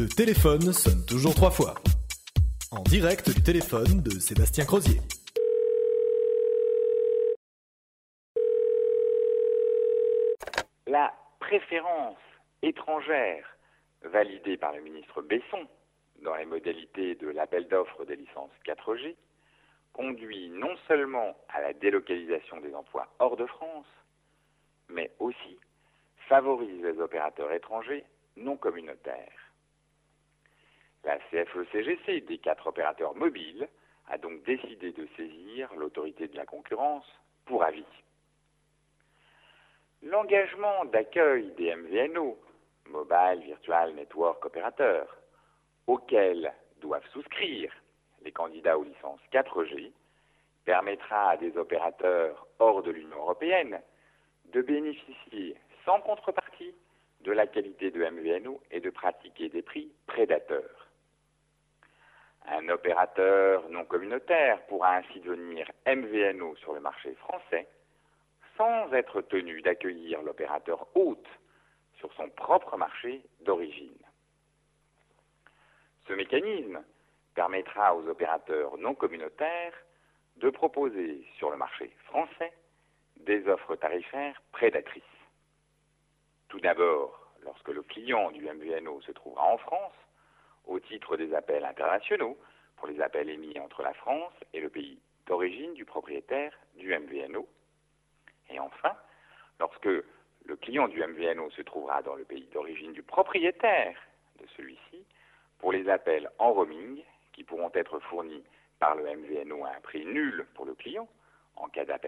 Le téléphone sonne toujours trois fois. En direct du téléphone de Sébastien Crozier. La préférence étrangère validée par le ministre Besson dans les modalités de l'appel d'offres des licences 4G conduit non seulement à la délocalisation des emplois hors de France, mais aussi favorise les opérateurs étrangers non communautaires. La CFE-CGC des quatre opérateurs mobiles a donc décidé de saisir l'autorité de la concurrence pour avis. L'engagement d'accueil des MVNO, Mobile Virtual Network Operators, auxquels doivent souscrire les candidats aux licences 4G, permettra à des opérateurs hors de l'Union européenne de bénéficier sans contrepartie de la qualité de MVNO et de pratiquer des prix prédateurs. Un opérateur non communautaire pourra ainsi devenir MVNO sur le marché français sans être tenu d'accueillir l'opérateur hôte sur son propre marché d'origine. Ce mécanisme permettra aux opérateurs non communautaires de proposer sur le marché français des offres tarifaires prédatrices. Tout d'abord, lorsque le client du MVNO se trouvera en France, au titre des appels internationaux, pour les appels émis entre la France et le pays d'origine du propriétaire du MVNO. Et enfin, lorsque le client du MVNO se trouvera dans le pays d'origine du propriétaire de celui-ci, pour les appels en roaming, qui pourront être fournis par le MVNO à un prix nul pour le client, en cas d'appel